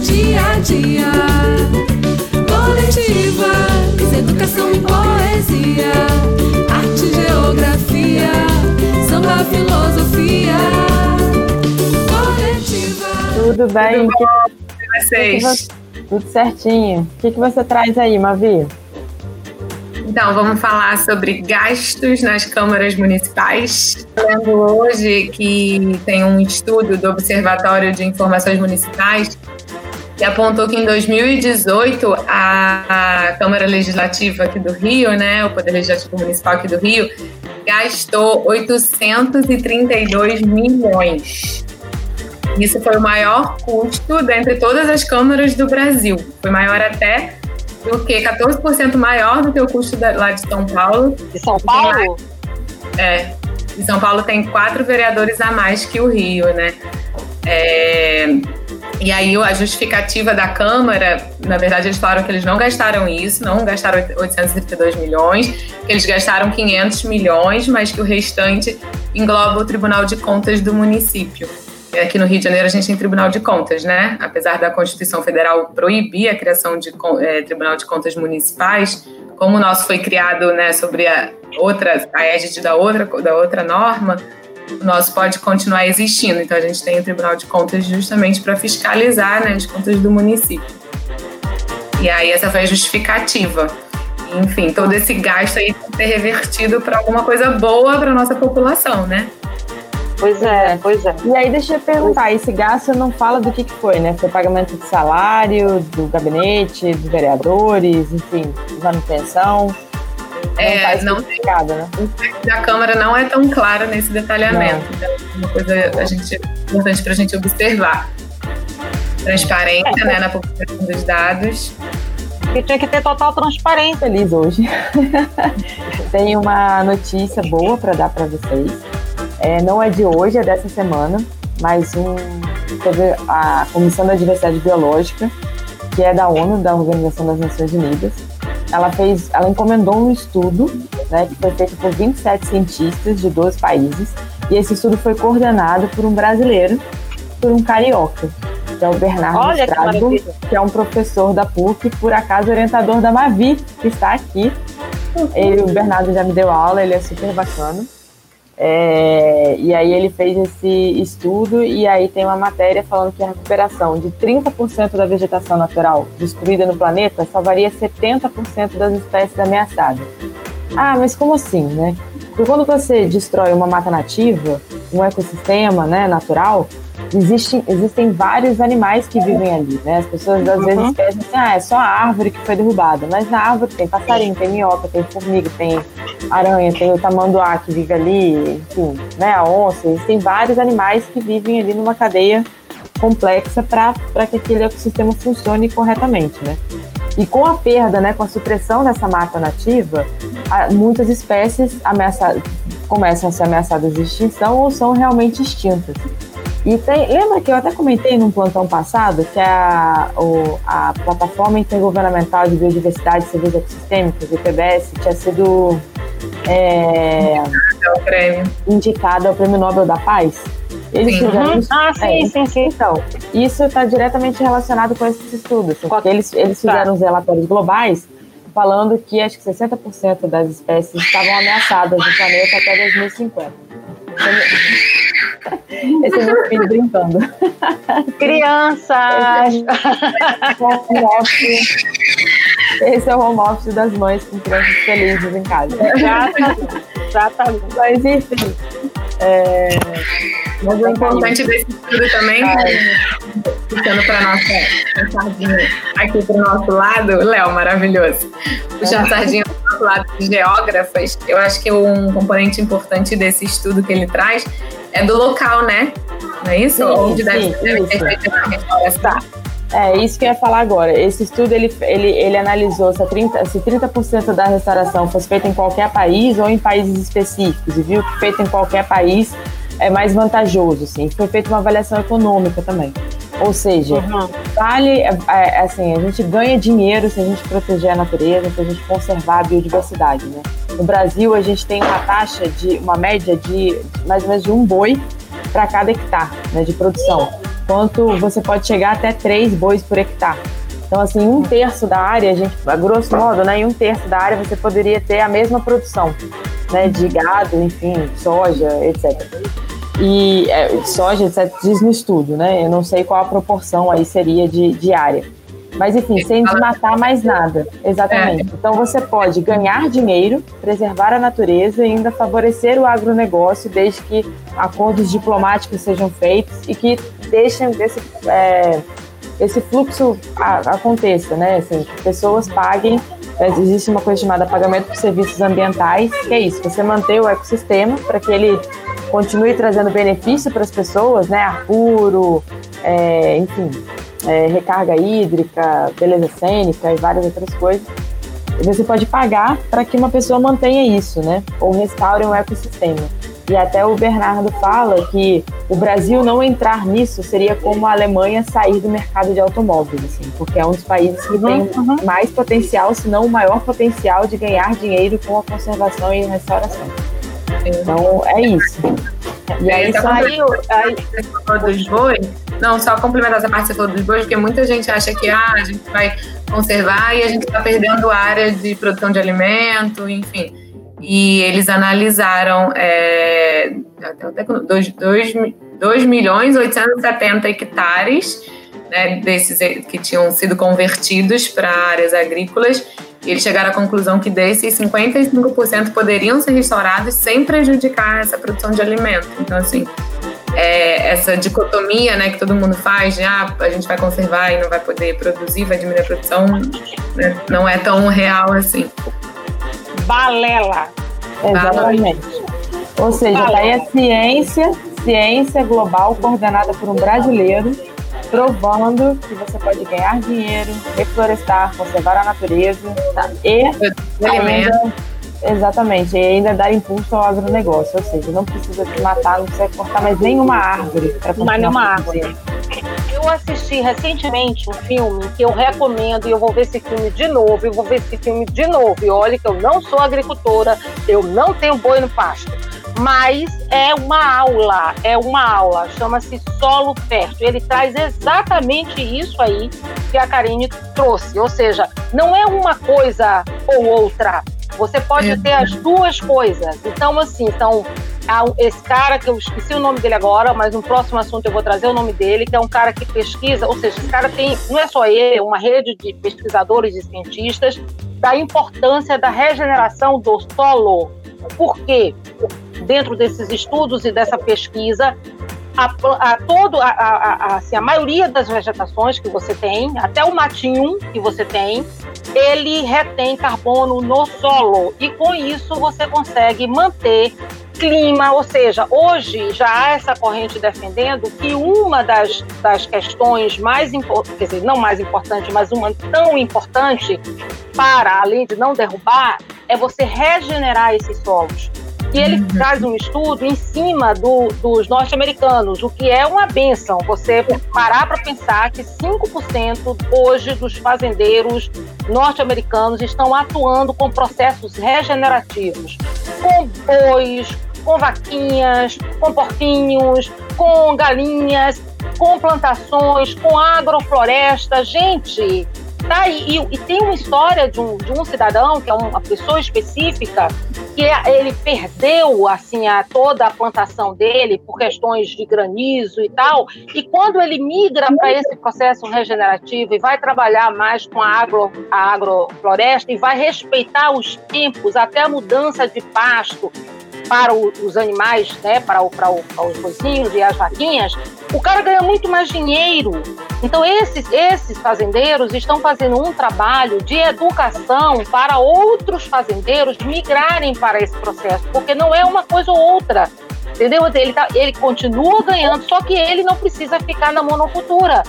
dia a dia. Coletivas, educação e poesia, arte, geografia, samba, filosofia. Coletiva. Tudo bem? Que, vocês? tudo certinho. O que, que você traz aí, Mavi? Então, vamos falar sobre gastos nas câmaras municipais. Lendo hoje que tem um estudo do Observatório de Informações Municipais que apontou que em 2018 a, Câmara Legislativa aqui do Rio, né, o Poder Legislativo Municipal aqui do Rio, gastou 832 milhões. Isso foi o maior custo dentre todas as câmaras do Brasil. Foi maior até do que 14% maior do que o custo da, lá de São Paulo. De São Paulo? É. E São Paulo tem quatro vereadores a mais que o Rio, né? É, e aí a justificativa da Câmara, na verdade eles falaram que eles não gastaram isso, não gastaram 832 milhões, que eles gastaram 500 milhões, mas que o restante engloba o Tribunal de Contas do município. Aqui no Rio de Janeiro a gente tem Tribunal de Contas, né? Apesar da Constituição Federal proibir a criação de é, Tribunal de Contas municipais, como o nosso foi criado, né, sobre a outra, a égide da outra, da outra norma, o nosso pode continuar existindo. Então a gente tem o Tribunal de Contas justamente para fiscalizar né, as contas do município. E aí essa foi a justificativa. Enfim, todo esse gasto aí tem que ser revertido para alguma coisa boa para nossa população, né? Pois é, pois é. E aí deixa eu perguntar, esse gasto não fala do que, que foi, né? Foi pagamento de salário, do gabinete, dos vereadores, enfim, manutenção. É, não, não tem. Né? A Câmara não é tão clara nesse detalhamento. Então, é uma coisa a gente, importante para a gente observar. Transparência é, né, na publicação dos dados. E tinha que ter total transparência. Feliz hoje. tem uma notícia boa para dar para vocês. É, não é de hoje, é dessa semana, mas um, teve a Comissão da Diversidade Biológica, que é da ONU, da Organização das Nações Unidas. Ela fez, ela encomendou um estudo, né, que foi feito por 27 cientistas de 12 países, e esse estudo foi coordenado por um brasileiro, por um carioca, que é o Bernardo Olha Estrago, que, que é um professor da PUC, por acaso orientador da Mavi, que está aqui. Ele, o Bernardo já me deu aula, ele é super bacana. É, e aí ele fez esse estudo e aí tem uma matéria falando que a recuperação de 30% da vegetação natural destruída no planeta salvaria 70% das espécies ameaçadas. Ah, mas como assim, né? Porque quando você destrói uma mata nativa, um ecossistema né, natural, existem, existem vários animais que vivem ali, né? As pessoas às vezes uhum. pensam assim, ah, é só a árvore que foi derrubada. Mas na árvore tem passarinho, tem minhoca, tem formiga, tem aranha, tem o tamanduá que vive ali, enfim, né? A onça. Existem vários animais que vivem ali numa cadeia complexa para que aquele ecossistema funcione corretamente, né? E com a perda, né, com a supressão dessa mata nativa, muitas espécies ameaçadas, começam a ser ameaçadas de extinção ou são realmente extintas. E tem, lembra que eu até comentei num plantão passado que a, o, a Plataforma Intergovernamental de Biodiversidade e Serviços Ecossistêmicos, IPBS, tinha sido é, indicada ao Prêmio Nobel da Paz? Eles sim. fizeram isso. Ah, sim, é, sim, sim. Então, isso está diretamente relacionado com esses estudos. Porque eles, eles fizeram tá. os relatórios globais falando que acho que 60% das espécies estavam ameaçadas no planeta até 2050. Esse é meu filho brincando. Crianças! Esse é o home office das mães com crianças felizes em casa. Exatamente. Mas enfim. É... Mas o importante desse estudo também, puxando para nossa sardinha aqui para o nosso lado, Léo, maravilhoso. Puxando a sardinha para o nosso lado de geógrafas, eu acho que um componente importante desse estudo que ele traz é do local, né? Não é isso? Sim, Onde deve, sim, deve ter feito a restauração. É, isso que eu ia falar agora. Esse estudo, ele, ele, ele analisou se 30%, se 30 da restauração fosse feita em qualquer país ou em países específicos, e viu que feito em qualquer país é mais vantajoso, assim. Foi feita uma avaliação econômica também. Ou seja, uhum. vale, é, é, assim, a gente ganha dinheiro se a gente proteger a natureza, se a gente conservar a biodiversidade, né? No Brasil, a gente tem uma taxa de, uma média de mais ou menos de um boi para cada hectare né, de produção. quanto você pode chegar até três bois por hectare. Então, assim, um terço da área, a gente, a grosso modo, né, em um terço da área você poderia ter a mesma produção, né, de gado, enfim, soja, etc. E é, soja, etc, diz no estudo, né? Eu não sei qual a proporção aí seria de, de área. Mas enfim, sem desmatar mais nada. Exatamente. É. Então você pode ganhar dinheiro, preservar a natureza e ainda favorecer o agronegócio, desde que acordos diplomáticos sejam feitos e que deixem esse, é, esse fluxo a, aconteça, né? Assim, pessoas paguem. É, existe uma coisa chamada pagamento por serviços ambientais, que é isso, você manter o ecossistema para que ele continue trazendo benefício para as pessoas, né? Ar puro, é, enfim, é, recarga hídrica, beleza cênica e várias outras coisas. Você pode pagar para que uma pessoa mantenha isso, né? Ou restaure um ecossistema. E até o Bernardo fala que o Brasil não entrar nisso seria como a Alemanha sair do mercado de automóveis, assim, porque é um dos países que uhum, tem uhum. mais potencial, se não o maior potencial de ganhar dinheiro com a conservação e restauração. Então é isso. E aí saiu. Aí... Dos bois, não, só complementar essa parte que você falou dos bois, porque muita gente acha que ah, a gente vai conservar e a gente está perdendo área de produção de alimento, enfim. E eles analisaram é, 2 milhões 870 hectares né, desses que tinham sido convertidos para áreas agrícolas eles chegaram à conclusão que desses 55% poderiam ser restaurados sem prejudicar essa produção de alimento. Então, assim, é, essa dicotomia né, que todo mundo faz de ah, a gente vai conservar e não vai poder produzir, vai diminuir a produção, né, não é tão real assim. Balela. Exatamente. Ou seja, está aí a ciência, ciência global coordenada por um brasileiro provando que você pode ganhar dinheiro, reflorestar, conservar a natureza tá? e ainda, exatamente, e ainda dar impulso ao agronegócio. Ou seja, não precisa te matar, não precisa cortar mais nenhuma árvore para Mais nenhuma árvore. Eu assisti recentemente um filme que eu recomendo e eu vou ver esse filme de novo, eu vou ver esse filme de novo. E olha que eu não sou agricultora, eu não tenho boi no pasto mas é uma aula, é uma aula, chama-se Solo Fértil. Ele traz exatamente isso aí que a Karine trouxe, ou seja, não é uma coisa ou outra. Você pode é. ter as duas coisas. Então, assim, então, esse cara que eu esqueci o nome dele agora, mas no próximo assunto eu vou trazer o nome dele, que é um cara que pesquisa, ou seja, esse cara tem, não é só ele, é uma rede de pesquisadores e cientistas da importância da regeneração do solo. Por quê? Dentro desses estudos e dessa pesquisa, a, a, todo, a, a, assim, a maioria das vegetações que você tem, até o matinho que você tem, ele retém carbono no solo e com isso você consegue manter clima, ou seja, hoje já há essa corrente defendendo que uma das, das questões mais importantes, não mais importante, mas uma tão importante para, além de não derrubar, é você regenerar esses solos. E ele uhum. traz um estudo em cima do, dos norte-americanos, o que é uma benção. Você parar para pensar que 5% hoje dos fazendeiros norte-americanos estão atuando com processos regenerativos, com bois, com vaquinhas, com porquinhos, com galinhas, com plantações, com agrofloresta. Gente, tá aí. E, e, tem uma história de um, de um cidadão, que é uma pessoa específica, que ele perdeu assim a, toda a plantação dele por questões de granizo e tal. E quando ele migra para esse processo regenerativo e vai trabalhar mais com a, agro, a agrofloresta e vai respeitar os tempos, até a mudança de pasto, para o, os animais, né, para, o, para, o, para os boizinhos e as vaquinhas, o cara ganha muito mais dinheiro. Então, esses, esses fazendeiros estão fazendo um trabalho de educação para outros fazendeiros migrarem para esse processo, porque não é uma coisa ou outra. Entendeu? Ele, tá, ele continua ganhando, só que ele não precisa ficar na monocultura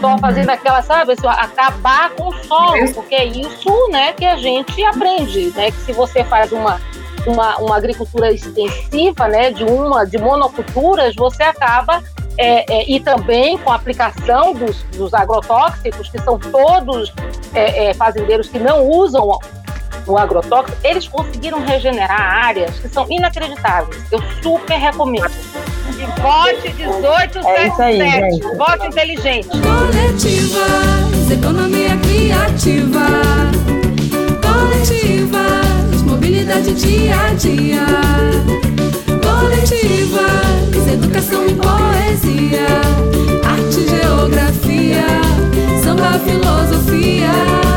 só uhum. fazendo aquela, sabe, assim, acabar com o solo, porque é isso, né, que a gente aprende, né, que se você faz uma uma, uma agricultura extensiva, né, de uma de monoculturas, você acaba é, é, e também com a aplicação dos, dos agrotóxicos, que são todos é, é fazendeiros que não usam o agrotóxico, eles conseguiram regenerar áreas que são inacreditáveis. Eu super recomendo. E vote 1877. É isso aí, gente. Vote inteligente. Coletivas, economia criativa. dia a dia. Coletivas, educação e poesia, arte, geografia, samba, filosofia.